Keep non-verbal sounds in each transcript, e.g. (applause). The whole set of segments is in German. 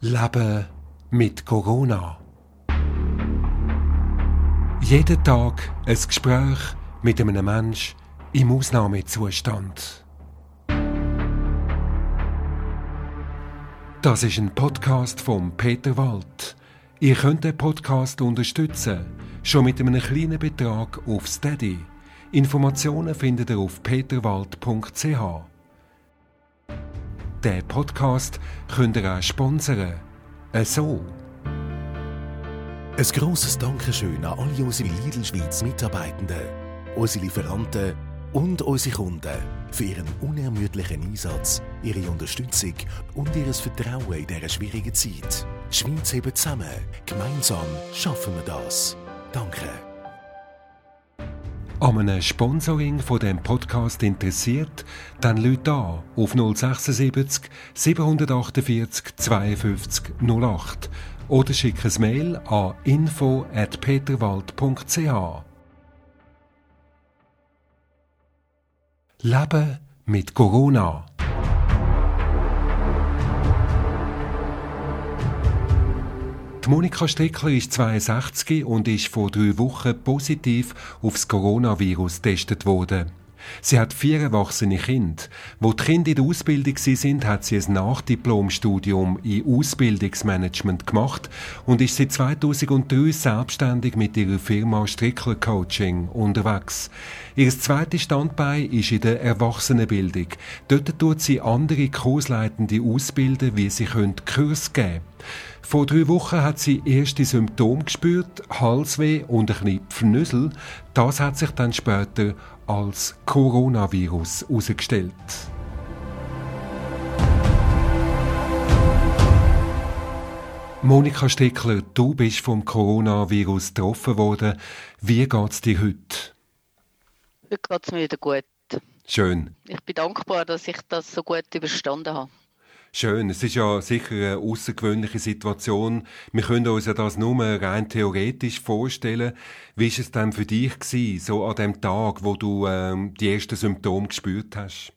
Leben mit Corona. Jeden Tag ein Gespräch mit einem Mensch im Ausnahmezustand. Das ist ein Podcast von Peter Wald. Ihr könnt den Podcast unterstützen, schon mit einem kleinen Betrag auf Steady. Informationen findet ihr auf peterwald.ch. Der Podcast könnt ihr auch sponsern. Äh, so. Ein grosses Dankeschön an alle unsere Lidl Schweiz Mitarbeitenden, unsere Lieferanten und unsere Kunden für ihren unermüdlichen Einsatz, ihre Unterstützung und ihr Vertrauen in dieser schwierigen Zeit. Schweiz hebt zusammen. Gemeinsam schaffen wir das. Danke. An einem Sponsoring von dem Podcast interessiert, dann Leute an auf 076 748 52 08 oder schick ein Mail an info@peterwald.ch. Leben mit Corona. Die Monika Strickler ist 62 und ist vor drei Wochen positiv aufs Coronavirus getestet worden. Sie hat vier erwachsene Kinder. Wo die Kinder in der Ausbildung sind, hat sie ein Nachdiplomstudium in Ausbildungsmanagement gemacht und ist seit 2003 selbstständig mit ihrer Firma Strickler Coaching unterwegs. Ihr zweites Standbein ist in der Erwachsenenbildung. Dort tut sie andere Kursleitende ausbilden, wie sie Kurs geben können. Vor drei Wochen hat sie erste Symptome gespürt, Halsweh und ein bisschen Pfnüssel. Das hat sich dann später als Coronavirus herausgestellt. Monika Steckler, du bist vom Coronavirus getroffen worden. Wie geht es dir heute? Heute geht es mir wieder gut. Schön. Ich bin dankbar, dass ich das so gut überstanden habe. Schön. Es ist ja sicher eine außergewöhnliche Situation. Wir können uns ja das nur rein theoretisch vorstellen. Wie war es denn für dich gewesen, so an dem Tag, wo du ähm, die ersten Symptome gespürt hast?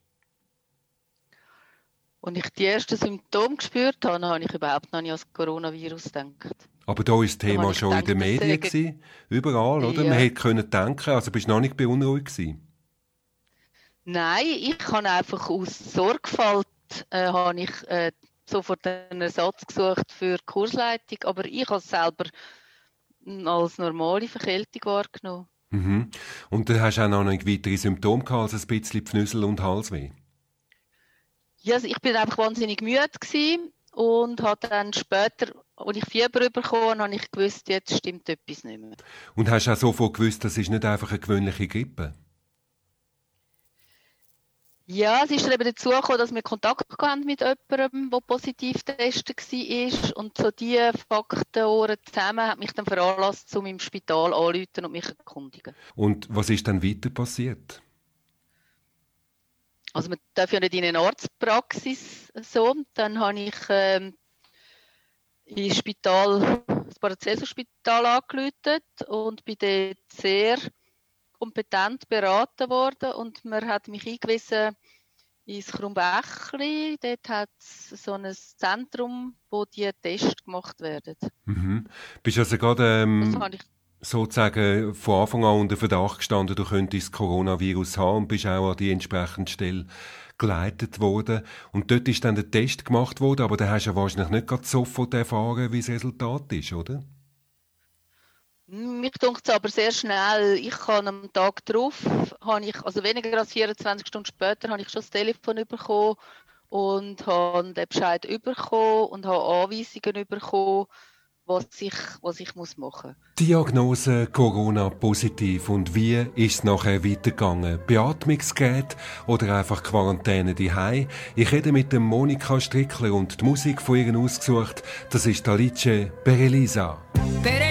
Als ich die ersten Symptome gespürt habe, habe ich überhaupt noch nicht an das Coronavirus gedacht. Aber da war das Thema schon gedacht, in den Medien, gewesen, überall, oder? Ja. Man hätte können denken, also bist du noch nicht beunruhigt gewesen? Nein, ich habe einfach aus Sorgfalt äh, habe ich äh, sofort einen Ersatz gesucht für die Kursleitung, aber ich habe es selber als normale Verkältung wahrgenommen. Mhm. Und dann hast du auch noch weitere Symptome gehabt, als ein bisschen Pfnüssel und Halsweh? Ja, also ich bin einfach wahnsinnig müde gewesen und habe dann später, als ich Fieber bekommen habe, ich gewusst, jetzt stimmt etwas nicht mehr. Und hast du auch sofort gewusst, das ist nicht einfach eine gewöhnliche Grippe? Ja, es ist eben dazu gekommen, dass wir Kontakt hatten mit jemandem, der positiv getestet war. Und so diese Faktoren zusammen hat mich dann veranlasst, um im Spital anzurufen und mich zu erkundigen. Und was ist dann weiter passiert? Also man darf ja nicht in eine Arztpraxis so. Dann habe ich ähm, ins Spital, das Paracelsus-Spital angerufen und bin dort sehr kompetent beraten worden und man hat mich eingewiesen ins Krumbächli. Dort hat es so ein Zentrum, wo die Tests gemacht werden. Mhm. Bist also gerade ähm, sozusagen von Anfang an unter Verdacht gestanden, du könntest das Coronavirus haben und bist auch an die entsprechende Stelle geleitet worden. Und dort ist dann der Test gemacht worden, aber da hast du ja wahrscheinlich nicht sofort erfahren, wie das Resultat ist, oder? Mich dunkt es aber sehr schnell. Ich kann am Tag darauf, habe ich, also weniger als 24 Stunden später, habe ich schon das Telefon bekommen und habe den Bescheid bekommen und habe Anweisungen bekommen, was ich, was ich muss machen muss. Diagnose Corona positiv und wie ist es nachher weitergegangen? Beatmungsgerät oder einfach Quarantäne daheim? Ich rede mit dem Monika Strickler und die Musik von ihr ausgesucht. Das ist Alice Perelisa. Perelisa.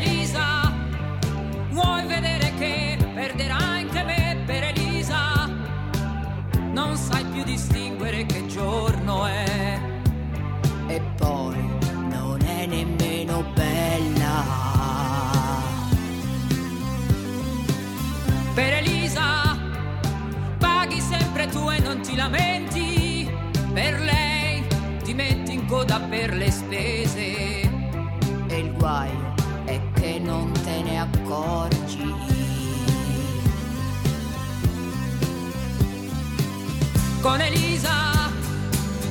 Con Elisa.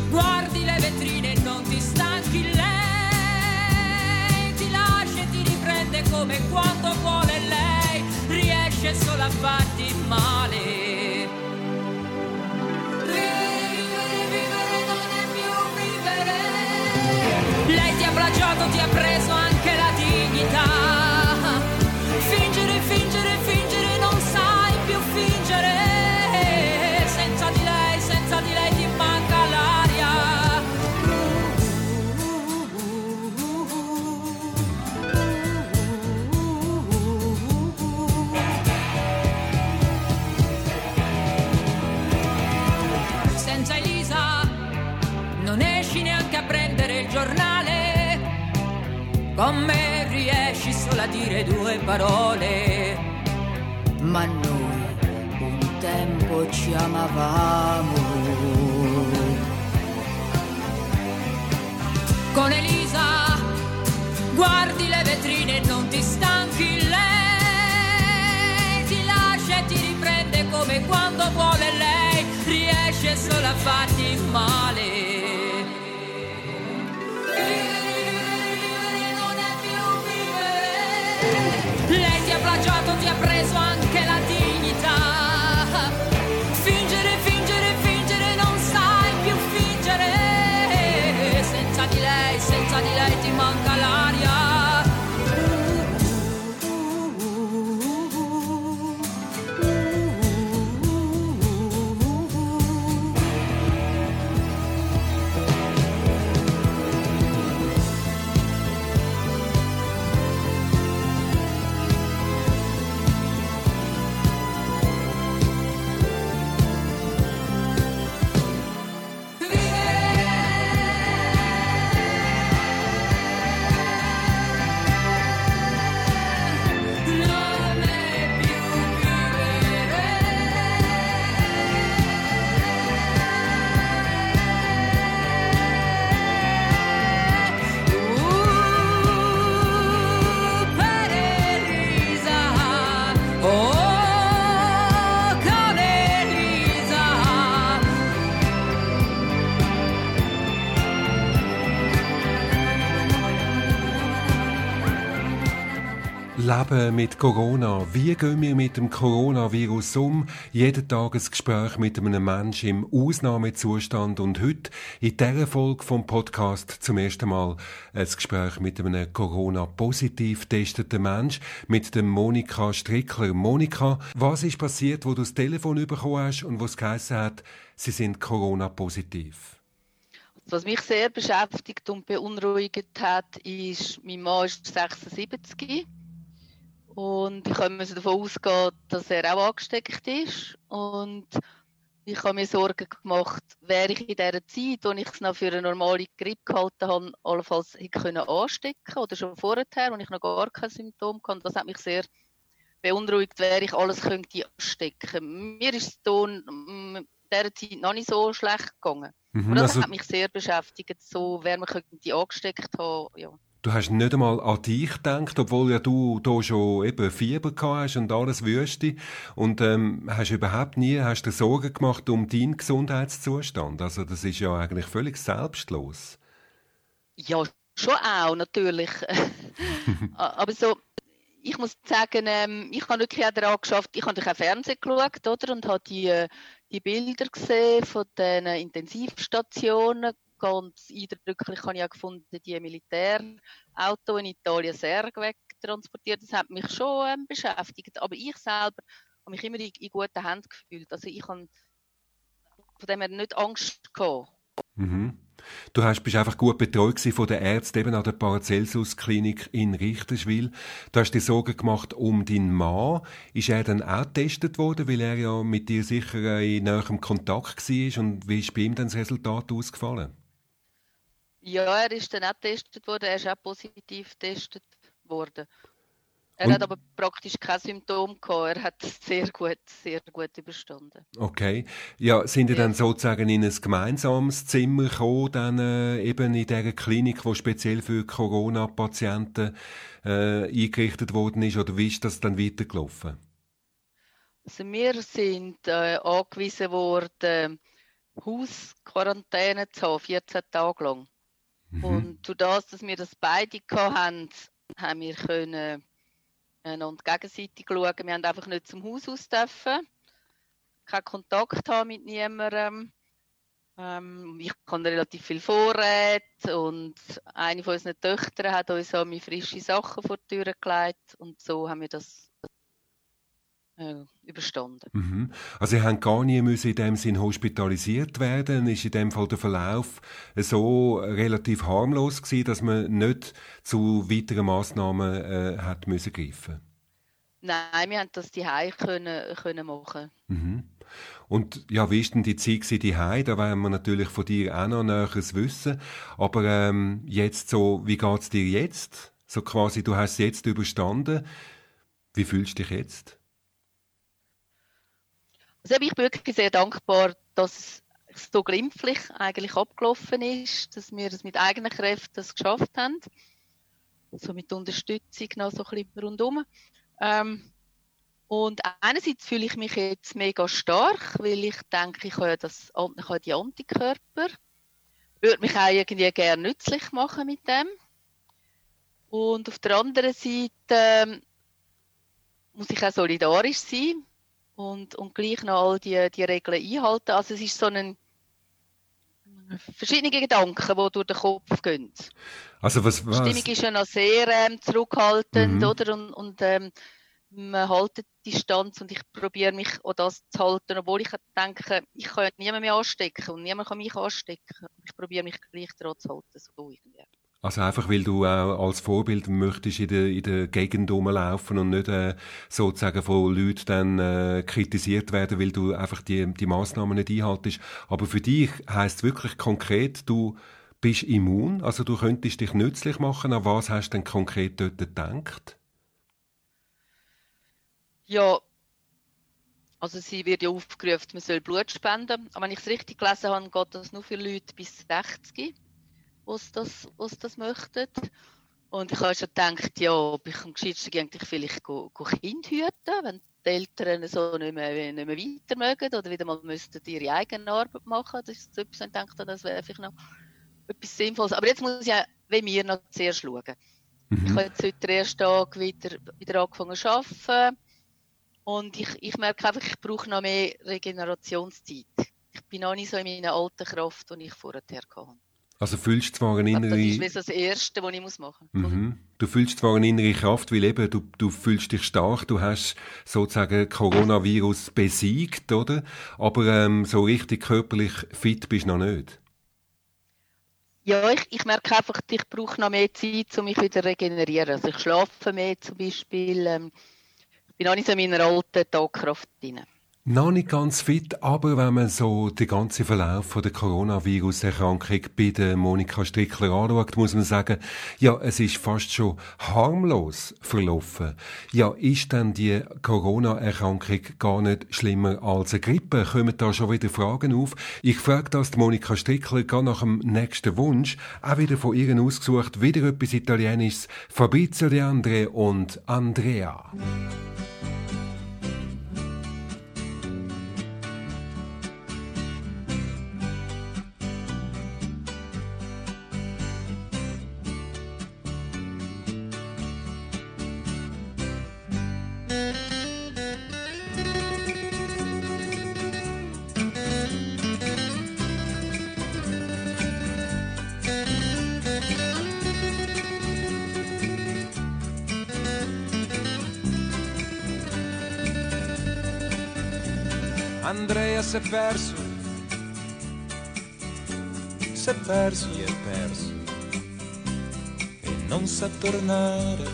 Guardi le vetrine e non ti stanchi lei. Ti lascia e ti riprende come quando vuole lei. Riesce solo a farti male. Ti ha preso anche la dignità. Con me riesci solo a dire due parole. Ma noi un tempo ci amavamo. Con Elisa guardi le vetrine e non ti stanchi lei. Ti lascia e ti riprende come quando vuole lei. Riesce solo a farti male. scoraggiato ti ha preso anche Leben mit Corona. Wie gehen wir mit dem Coronavirus um? Jeden Tag ein Gespräch mit einem Menschen im Ausnahmezustand und heute in dieser Folge vom Podcast zum ersten Mal ein Gespräch mit einem Corona-positiv testeten Mensch, mit dem Monika Strickler. Monika, was ist passiert, wo du das Telefon bekommen hast und was geheißen hat, sie sind Corona-positiv? Was mich sehr beschäftigt und beunruhigt hat, ist, mein Mann ist 76 und ich musste davon ausgehen, dass er auch angesteckt ist. Und ich habe mir Sorgen gemacht, wäre ich in dieser Zeit, wo ich es noch für eine normale Grippe gehalten habe, allenfalls hätte können anstecken oder schon vorher, als ich noch gar kein Symptom hatte. Das hat mich sehr beunruhigt, wäre ich alles könnte anstecken. Mir ist es dann in dieser Zeit noch nicht so schlecht gegangen. Mhm, Und das also- hat mich sehr beschäftigt, so wer man könnte angesteckt haben. Ja. Du hast nicht einmal an dich gedacht, obwohl ja du da schon eben Fieber gehabt hast und alles Wüste. Und ähm, hast überhaupt nie hast dir Sorgen gemacht um deinen Gesundheitszustand. Also das ist ja eigentlich völlig selbstlos. Ja, schon auch, natürlich. (laughs) Aber so, ich muss sagen, ähm, ich habe wirklich auch daran geschafft, ich habe natürlich auch Fernsehen geschaut, oder? Und habe die, äh, die Bilder gesehen von den Intensivstationen. Ganz eindrücklich habe ich auch gefunden, die Militärauto in Italien Särge wegtransportiert. Das hat mich schon ähm, beschäftigt. Aber ich selber habe mich immer in, in guten Händen gefühlt. Also ich habe von dem her nicht Angst gehabt. Mhm. Du hast, bist einfach gut betreut von den Ärzten eben an der Paracelsus-Klinik in Richterswil. Du hast dir Sorgen gemacht um deinen Mann. Ist er dann auch getestet worden, weil er ja mit dir sicher in näherem Kontakt war? Und wie ist bei ihm dann das Resultat ausgefallen? Ja, er ist dann auch getestet worden, er ist auch positiv getestet worden. Er Und- hat aber praktisch kein Symptom gehabt. Er hat es sehr gut, sehr gut überstanden. Okay. Ja, sind ihr Ja. dann sozusagen in ein gemeinsames Zimmer gekommen, dann äh, eben in dieser Klinik, wo speziell für Corona-Patienten äh, eingerichtet worden ist? Oder wie ist das dann weitergelaufen? Also wir sind äh, angewiesen worden Hausquarantäne zu haben, 14 Tage lang. Mhm. Und durch das, dass wir das beide hatten, haben wir können einander gegenseitig schauen. Wir haben einfach nicht zum Haus aus dürfen, keinen Kontakt haben mit niemandem. Ähm, ich kann relativ viel Vorräte und eine von unseren Töchtern hat uns auch frische Sachen vor die Tür gelegt und so haben wir das äh, überstanden. Mhm. Also Sie haben gar nie müssen in dem Sinn hospitalisiert werden. Ist in dem Fall der Verlauf so relativ harmlos gewesen, dass man nicht zu weiteren Massnahmen äh, hat müssen greifen? Nein, wir haben das die können, können machen. Mhm. Und ja, wie ist denn die Zeit die Da wollen wir natürlich von dir auch noch Näheres wissen. Aber ähm, jetzt so, wie geht es dir jetzt? So quasi, du hast es jetzt überstanden. Wie fühlst du dich jetzt? Also ich bin wirklich sehr dankbar, dass es so glimpflich eigentlich abgelaufen ist, dass wir es mit eigenen Kräften das geschafft haben. So mit Unterstützung noch so ein bisschen rundum. Ähm, und einerseits fühle ich mich jetzt mega stark, weil ich denke, ich habe, das, ich habe die Antikörper. Würde mich auch irgendwie gerne nützlich machen mit dem. Und auf der anderen Seite ähm, muss ich auch solidarisch sein und, und gleich noch all die, die Regeln einhalten. Also es ist so ein verschiedene Gedanken, die durch den Kopf gehen. Also was, was? Die Stimmung ist ja noch sehr ähm, zurückhaltend, mhm. oder? Und, und ähm, man hält die Distanz und ich probiere mich auch das zu halten, obwohl ich denke, ich kann niemand mehr anstecken und niemand kann mich anstecken. Ich probiere mich gleich daran zu halten, so irgendwie. Also einfach, weil du auch als Vorbild möchtest in der, in der Gegend rumlaufen und nicht äh, sozusagen von Leuten dann äh, kritisiert werden, weil du einfach die, die Massnahmen nicht einhaltest. Aber für dich heißt wirklich konkret, du bist immun, also du könntest dich nützlich machen. An was hast du denn konkret dort gedacht? Ja, also sie wird ja aufgerufen, man soll Blut spenden. Aber wenn ich es richtig gelesen habe, geht das nur für Leute bis 60, die das, das möchten. Und ich habe schon gedacht, ja, ob ich am gescheitsten eigentlich vielleicht go, go Kind hüten, wenn die Eltern so nicht mehr, nicht mehr weiter mögen oder wieder mal müssten ihre eigene Arbeit machen. Das ist so etwas, ich dachte, das wäre vielleicht noch etwas Sinnvolles. Aber jetzt muss ich ja, wie mir noch zuerst schauen. Mhm. Ich habe jetzt heute den ersten Tag wieder, wieder angefangen zu arbeiten und ich, ich merke einfach, ich brauche noch mehr Regenerationszeit. Ich bin noch nicht so in meiner alten Kraft, die ich vorher hatte. Also fühlst zwar eine innere... Das ist das Erste, was ich machen muss. Mhm. Du fühlst zwar eine innere Kraft, weil eben du, du fühlst dich stark, du hast sozusagen Coronavirus besiegt, oder? Aber ähm, so richtig körperlich fit bist du noch nicht. Ja, ich, ich merke einfach, ich brauche noch mehr Zeit, um mich wieder zu regenerieren. Also ich schlafe mehr zum Beispiel. Ähm, bin noch nicht so in meiner alten Tagkraft drin. Noch nicht ganz fit, aber wenn man so den ganzen Verlauf von der Coronavirus-Erkrankung bei der Monika Strickler anschaut, muss man sagen, ja, es ist fast schon harmlos verlaufen. Ja, ist denn die Corona-Erkrankung gar nicht schlimmer als eine Grippe? Kommen da schon wieder Fragen auf? Ich frage das Monika Strickler gar nach dem nächsten Wunsch, auch wieder von ihr ausgesucht, wieder etwas Italienisches, Fabrizio De Andre und Andrea. Andrea si è perso, si è perso e è perso. E non sa tornare.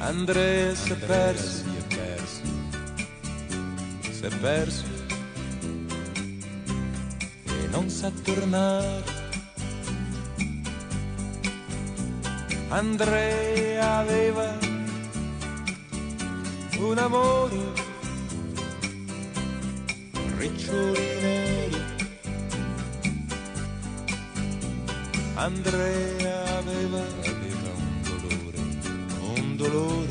Andrea si è perso, si è perso, si è perso. E non sa tornare. Andrea aveva un amore, riccioli neri. Andrea aveva, aveva un dolore, un dolore,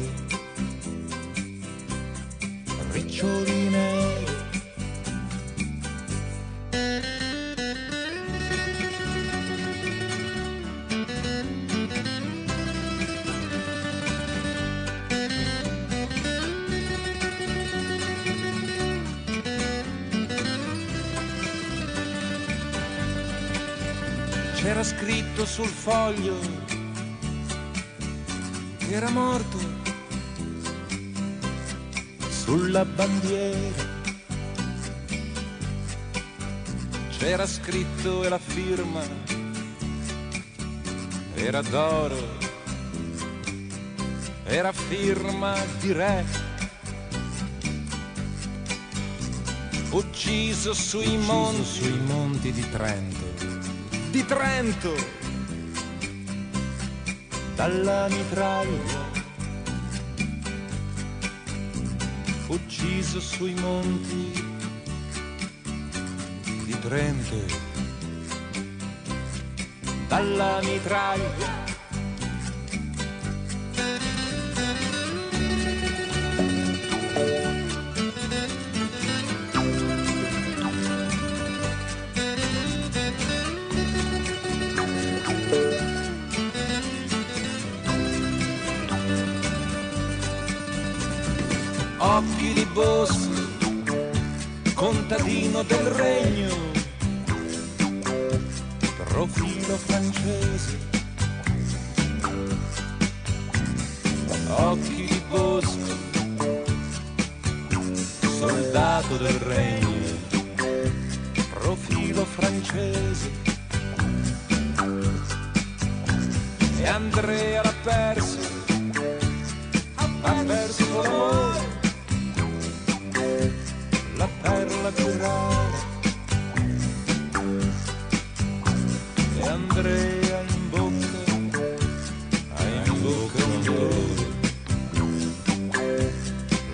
c'era scritto sul foglio che era morto sulla bandiera. C'era scritto e la firma era d'oro, era firma di re. Ucciso sui Ucciso monti sui monti di Trento. Di Trento. Dalla mitraglia ucciso sui monti di Trento. Dalla mitraglia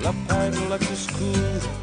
la perla più scura Andrea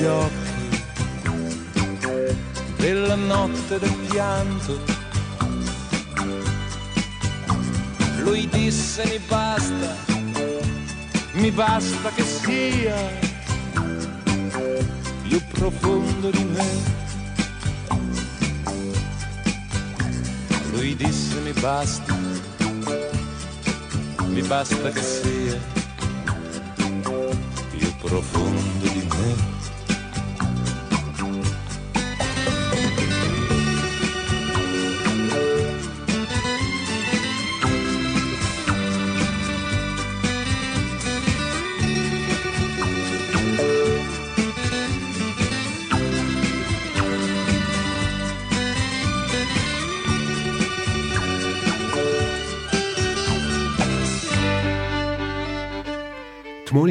degli occhi, della notte del pianto. Lui disse mi basta, mi basta che sia più profondo di me. Lui disse mi basta, mi basta che sia più profondo di me.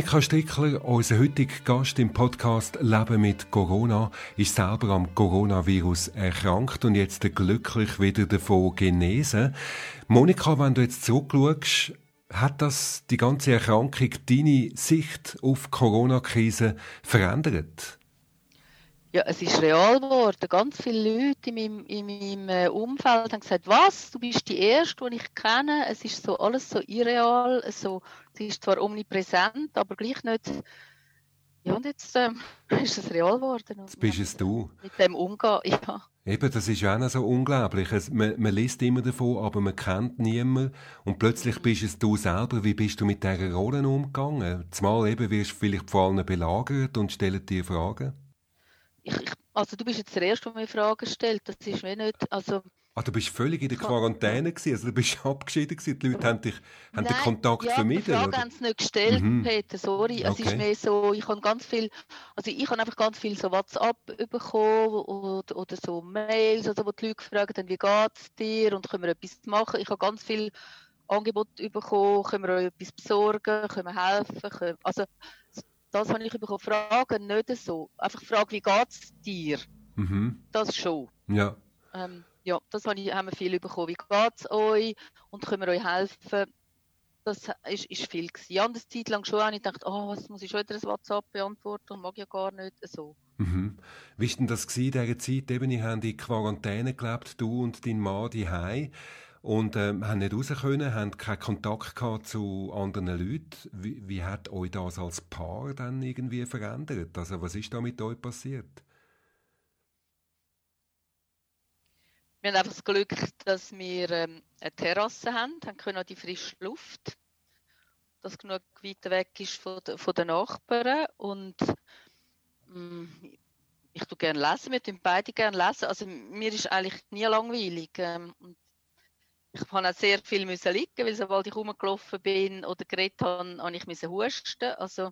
Monika Strickler, unser heutiger Gast im Podcast Leben mit Corona, ist selber am Coronavirus erkrankt und jetzt glücklich wieder davon genesen. Monika, wenn du jetzt zurückschaust, hat das die ganze Erkrankung deine Sicht auf Corona-Krise verändert? Ja, es ist real geworden. Ganz viele Leute in meinem, in meinem äh, Umfeld haben gesagt, was, du bist die Erste, die ich kenne. Es ist so alles so irreal, so, es ist zwar omnipräsent, aber gleich nicht. Ja, und jetzt ähm, (laughs) ist es real geworden. Jetzt bist es du. Mit dem umgehen, (laughs) ja. Eben, das ist ja auch noch so unglaublich. Es, man, man liest immer davon, aber man kennt niemanden. Und plötzlich bist es du selber. Wie bist du mit dieser Rolle umgegangen? Zumal eben wirst du vielleicht vor allem belagert und stellen dir Fragen. Ich, ich, also du bist jetzt der Erste, der mir Fragen stellt. Das ist mir nicht, also Ah, du bist völlig in der Quarantäne gewesen, also du bist (laughs) abgeschieden gewesen. Die Leute haben dich, haben den Kontakt ja, vermieden, die Frage oder? haben sie nicht gestellt, Mhm. Peter, sorry. Es Okay. ist mehr so, ich habe ganz viel, also ich habe einfach ganz viel so WhatsApp bekommen oder, oder so Mails, also wo die Leute gefragt haben, wie geht's dir und können wir etwas machen. Ich habe ganz viel Angebot bekommen, können wir euch etwas besorgen, können wir helfen, können, also das habe ich bekommen. Fragen nicht so, einfach Frage, wie geht's dir? Mhm. Das schon. Ja. Ähm, ja, das habe ich, haben wir viel bekommen. Wie geht's euch? Und können wir euch helfen? Das ist, ist viel gewesen. Ja, und eine Zeit lang schon habe ich gedacht, oh, was muss ich schon wieder ein WhatsApp beantworten und mag ja gar nicht so. Mhm. Wie war denn das in dieser Zeit? Eben, ihr habt in Quarantäne gelebt, du und dein Mann die und ähm, haben nicht raus können, haben keinen Kontakt gehabt zu anderen Leuten. Wie, wie hat euch das als Paar dann irgendwie verändert? Also was ist da mit euch passiert? Wir haben einfach das Glück, dass wir ähm, eine Terrasse haben, haben können auch die frische Luft, das genug weit weg ist von, von den Nachbarn und mm, ich tue gerne lesen, wir tun beide gerne lesen. Also mir ist eigentlich nie langweilig. Ähm, und ich habe auch sehr viel müssen liegen, weil sobald ich rumgelaufen bin oder geredet habe, habe ich müssen husten. Also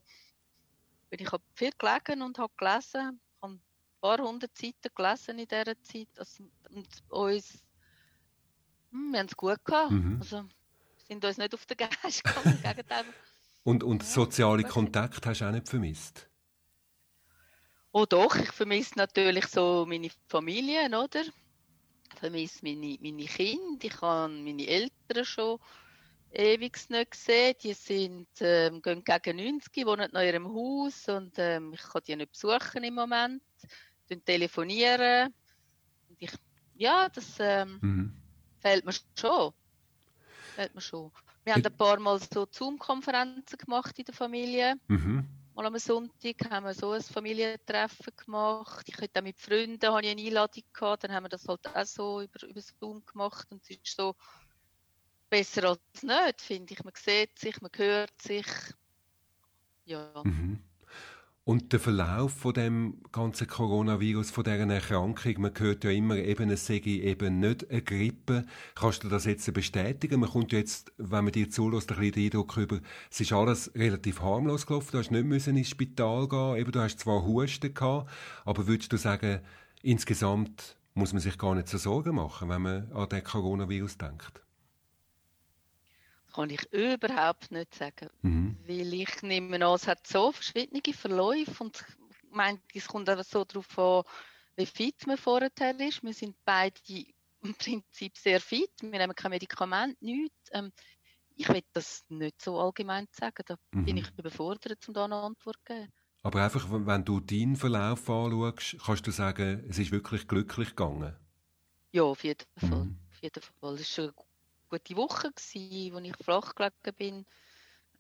bin ich habe viel gelegen und habe gelesen, habe ein paar hundert Seiten gelesen in dieser Zeit. Also, und uns, hm, wir haben es gut gehabt. Mhm. Also wir sind uns nicht auf den Geist (laughs) gegangen, im Gegenteil. Und, und soziale weiß Kontakte hast du auch nicht vermisst? Oh doch, ich vermisse natürlich so meine Familie, oder? Ich vermisse meine, meine Kinder, ich habe meine Eltern schon ewig nicht gesehen. Die sind, ähm, gehen gegen 90, wohnen noch in ihrem Haus und ähm, ich kann die nicht besuchen im Moment. Die telefonieren. Und ich, ja, das ähm, Mhm. fehlt mir schon. Fehlt mir schon. Wir haben ein paar Mal so Zoom-Konferenzen gemacht in der Familie Mhm. Mal am Sonntag haben wir so ein Familientreffen gemacht. Ich hatte auch mit Freunden habe ich eine Einladung gehabt, dann haben wir das halt auch so über, über Zoom gemacht und es ist so besser als nicht, finde ich. Man sieht sich, man hört sich. Ja. Mhm. Und der Verlauf von dem ganzen Coronavirus, von dieser Erkrankung, man hört ja immer eben, es sei eben nicht eine Grippe. Kannst du das jetzt bestätigen? Man kommt jetzt, wenn man dir zulässt, ein bisschen den Eindruck über, es ist alles relativ harmlos gelaufen, du hast nicht müssen ins Spital gehen, eben du hast zwar Husten gehabt, aber würdest du sagen, insgesamt muss man sich gar nicht so Sorgen machen, wenn man an den Coronavirus denkt? Kann ich überhaupt nicht sagen. Mhm. Weil ich nehme an, es hat so verschiedene Verläufe und ich meine, es kommt einfach so darauf an, wie fit man vorher ist. Wir sind beide im Prinzip sehr fit. Wir nehmen kein Medikament, nichts. Ähm, ich will das nicht so allgemein sagen. Da Mhm. bin ich überfordert, um da eine Antwort zu geben. Aber einfach, wenn du deinen Verlauf anschaust, kannst du sagen, es ist wirklich glücklich gegangen. Ja, auf jeden Fall. Mhm. Auf jeden Fall. Es war eine gute Woche, gewesen, wo ich flach gelegen bin.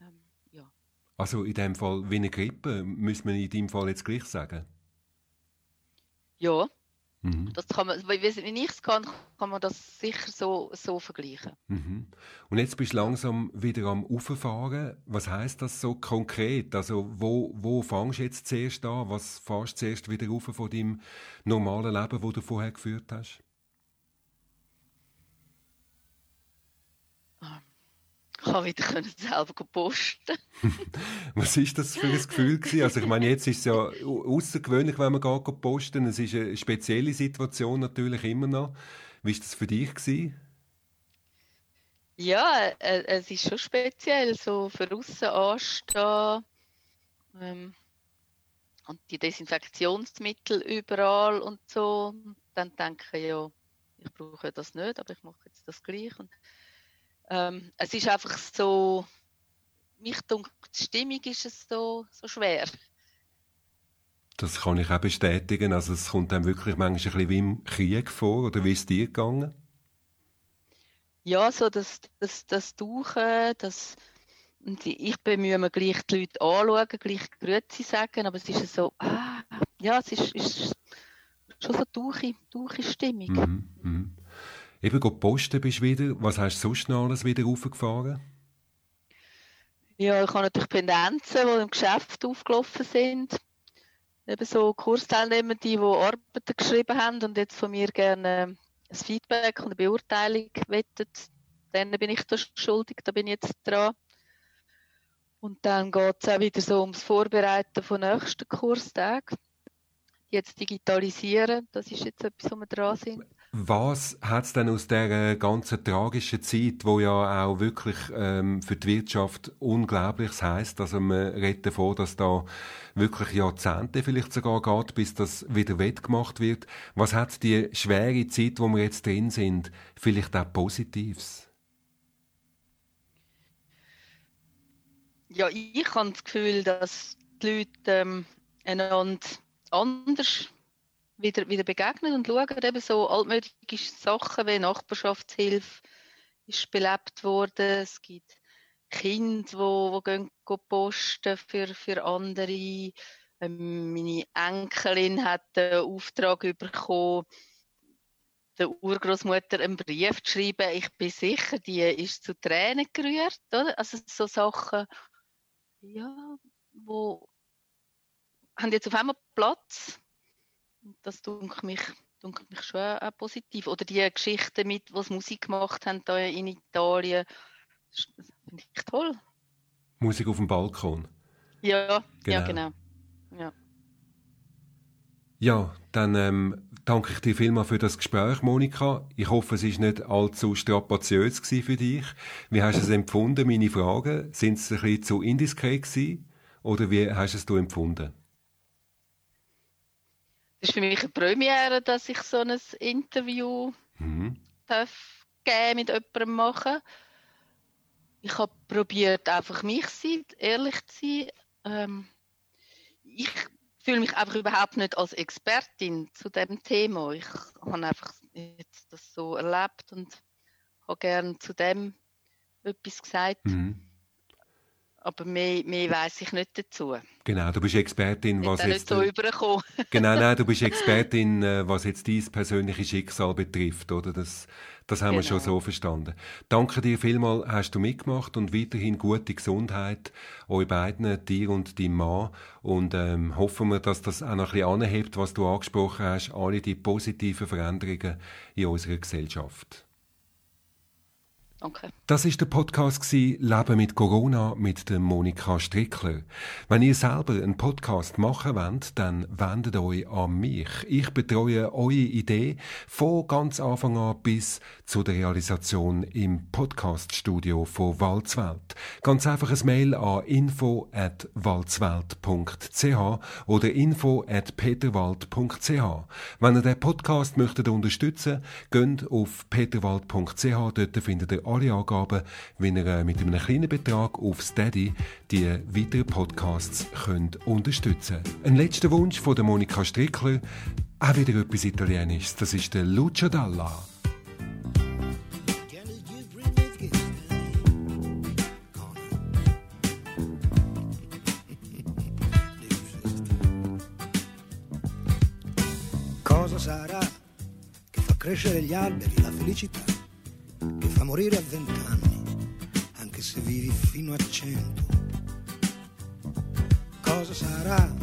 Ähm, ja. Also in dem Fall wie eine Grippe, müssen wir in deinem Fall jetzt gleich sagen. ja, Mhm. das kann man, wie wie ich es kann, kann man das sicher so, so vergleichen. Mhm. Und jetzt bist du langsam wieder am Auffahren. Was heißt das so konkret? Also wo, wo fängst du jetzt zuerst an? Was fährst du zuerst wieder rauf von deinem normalen Leben, wo du vorher geführt hast? Kann wieder können selber posten. (laughs) Was ist das für ein Gefühl gewesen? Also ich meine, jetzt ist es ja au- außergewöhnlich, wenn man geht posten. Es ist eine spezielle Situation natürlich immer noch. Wie ist das für dich gewesen? Ja, äh, es ist schon speziell, so für aussen anstehen. Ähm, und die Desinfektionsmittel überall und so. Dann denke ich, ja, ich brauche das nicht, aber ich mache jetzt das gleich. Und, ähm, es ist einfach so, mich dunkt, die Stimmung ist es so, so schwer. Das kann ich auch bestätigen. Also es kommt einem wirklich manchmal ein bisschen wie im Krieg vor. Oder wie ist es dir gegangen? Ja, so das, das, das Tauchen, das, ich bemühe mich gleich die Leute anschauen, gleich Grüezi sagen, aber es ist so, ah, ja, es ist, ist schon so tauche, tauche Stimmung. Mhm, mhm. Eben, go posten bist wieder. Was hast du sonst noch alles wieder raufgefahren? Ja, ich habe natürlich Pendenzen, die im Geschäft aufgelaufen sind. Eben so Kursteilnehmer, die, Arbeiten geschrieben haben und jetzt von mir gerne ein Feedback und eine Beurteilung wettet, dann bin ich das schuldig, da bin ich jetzt dran. Und dann geht es auch wieder so ums Vorbereiten von nächsten Kurstagen. Jetzt digitalisieren, das ist jetzt etwas, wo wir dran sind. Was hat es denn aus der ganzen tragischen Zeit, wo ja auch wirklich ähm, für die Wirtschaft Unglaubliches heisst, also man redet davon, dass da wirklich Jahrzehnte vielleicht sogar geht, bis das wieder wettgemacht wird. Was hat die schwere Zeit, wo wir jetzt drin sind, vielleicht auch Positives? Ja, ich habe das Gefühl, dass die Leute ähm, einander anders wieder, wieder begegnen und schauen, eben so altmodische Sachen wie Nachbarschaftshilfe ist belebt worden. Es gibt Kinder, wo, wo gehen, gehen posten für, für andere. Ähm, meine Enkelin hat den Auftrag bekommen, der Urgroßmutter einen Brief zu schreiben. Ich bin sicher, die ist zu Tränen gerührt. Oder? Also so Sachen, ja, wo haben jetzt auf einmal Platz das dunkelt mich, dunkelt mich schon auch positiv. Oder die Geschichten mit, was Musik gemacht haben da in Italien, das finde ich toll. Musik auf dem Balkon. Ja, genau. ja, genau. Ja. Ja, dann ähm, danke ich dir vielmals für das Gespräch, Monika. Ich hoffe, es ist nicht allzu strapaziös für dich. Wie hast du es empfunden, meine Fragen? Sind es ein bisschen zu indiskret gewesen? Oder wie hast du es empfunden? Das ist für mich eine Premiere, dass ich so ein Interview mhm. darf mit jemandem machen Ich habe probiert, einfach mich zu sein, ehrlich zu sein. Ähm, ich fühle mich einfach überhaupt nicht als Expertin zu dem Thema. Ich habe einfach jetzt das so erlebt und habe gerne zu dem etwas gesagt. Mhm. Aber mehr, mehr weiss ich nicht dazu. Genau, du bist Expertin, was jetzt... so überkommen. (laughs) genau, nein, du bist (laughs) Expertin, äh, was jetzt dein persönliches Schicksal betrifft, oder? Das, das haben genau. wir schon genau. so verstanden. Danke dir vielmal, hast du mitgemacht und weiterhin gute Gesundheit euch beiden, dir und deinem Mann. Und ähm, hoffen wir, dass das auch noch ein bisschen anhebt, was du angesprochen hast, alle die positiven Veränderungen in unserer Gesellschaft. Danke. Das ist der Podcast Leben mit Corona mit der Monika Strickler. Wenn ihr selber einen Podcast machen wollt, dann wendet euch an mich. Ich betreue eure Idee von ganz Anfang an bis zu der Realisation im Podcaststudio von Walzwelt. Ganz einfach ein Mail an info@walzwelt.ch oder info@peterwald.ch. Wenn ihr den Podcast möchtet unterstützen, geht auf peterwald.ch. Dort findet ihr alle Angaben, wie ihr äh, mit einem kleinen Betrag auf Steady die weiteren Podcasts könnt unterstützen könnt. Ein letzter Wunsch von Monika Strickler, auch wieder etwas Italienisches, das ist der Lucio Dalla. Cosa sarà che fa crescere gli alberi, la felicità? Morire a vent'anni, anche se vivi fino a cento. Cosa sarà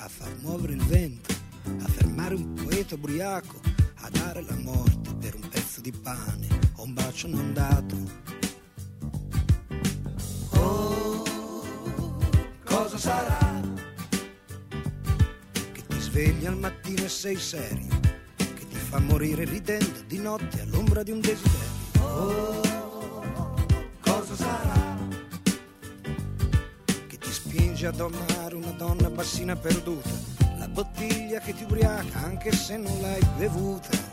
a far muovere il vento, a fermare un poeta ubriaco, a dare la morte per un pezzo di pane o un bacio non dato? Oh, cosa sarà che ti svegli al mattino e sei serio? Che ti fa morire ridendo di notte all'ombra di un desiderio Oh, cosa sarà che ti spinge ad amare una donna bassina perduta? La bottiglia che ti ubriaca anche se non l'hai bevuta.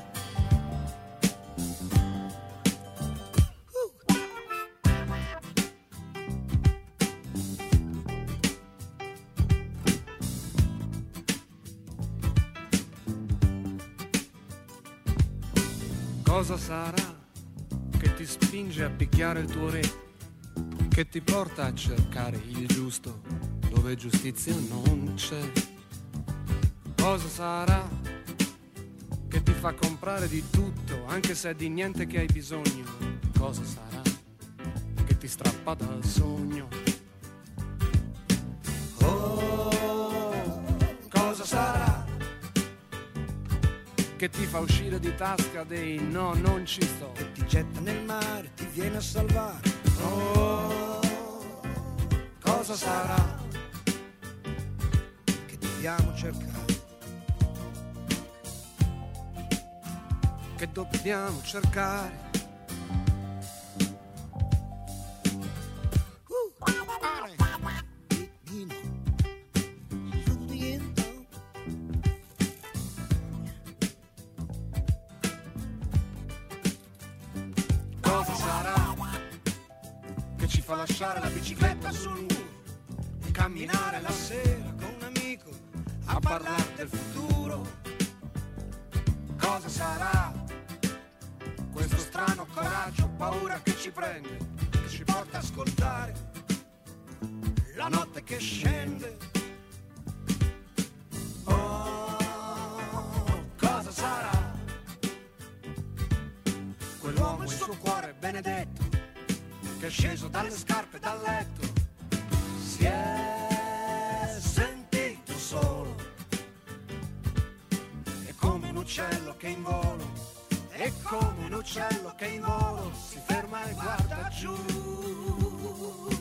Cosa sarà ti spinge a picchiare il tuo re, che ti porta a cercare il giusto dove giustizia non c'è. Cosa sarà che ti fa comprare di tutto, anche se è di niente che hai bisogno? Cosa sarà che ti strappa dal sogno? Che ti fa uscire di tasca dei no, non ci sto. Che ti getta nel mare, ti viene a salvare. Oh, Cosa sarà? che dobbiamo cercare. Che dobbiamo cercare? Fa lasciare la bicicletta sul muro camminare la sera con un amico a parlare del futuro. Cosa sarà? Questo strano coraggio, paura che ci prende, che ci porta a ascoltare la notte che scende. Oh, cosa sarà? Quell'uomo e il suo cuore benedetto, che è sceso dalle scarpe dal letto, si è sentito solo. È come un uccello che in volo, è come un uccello che in volo si ferma e guarda giù.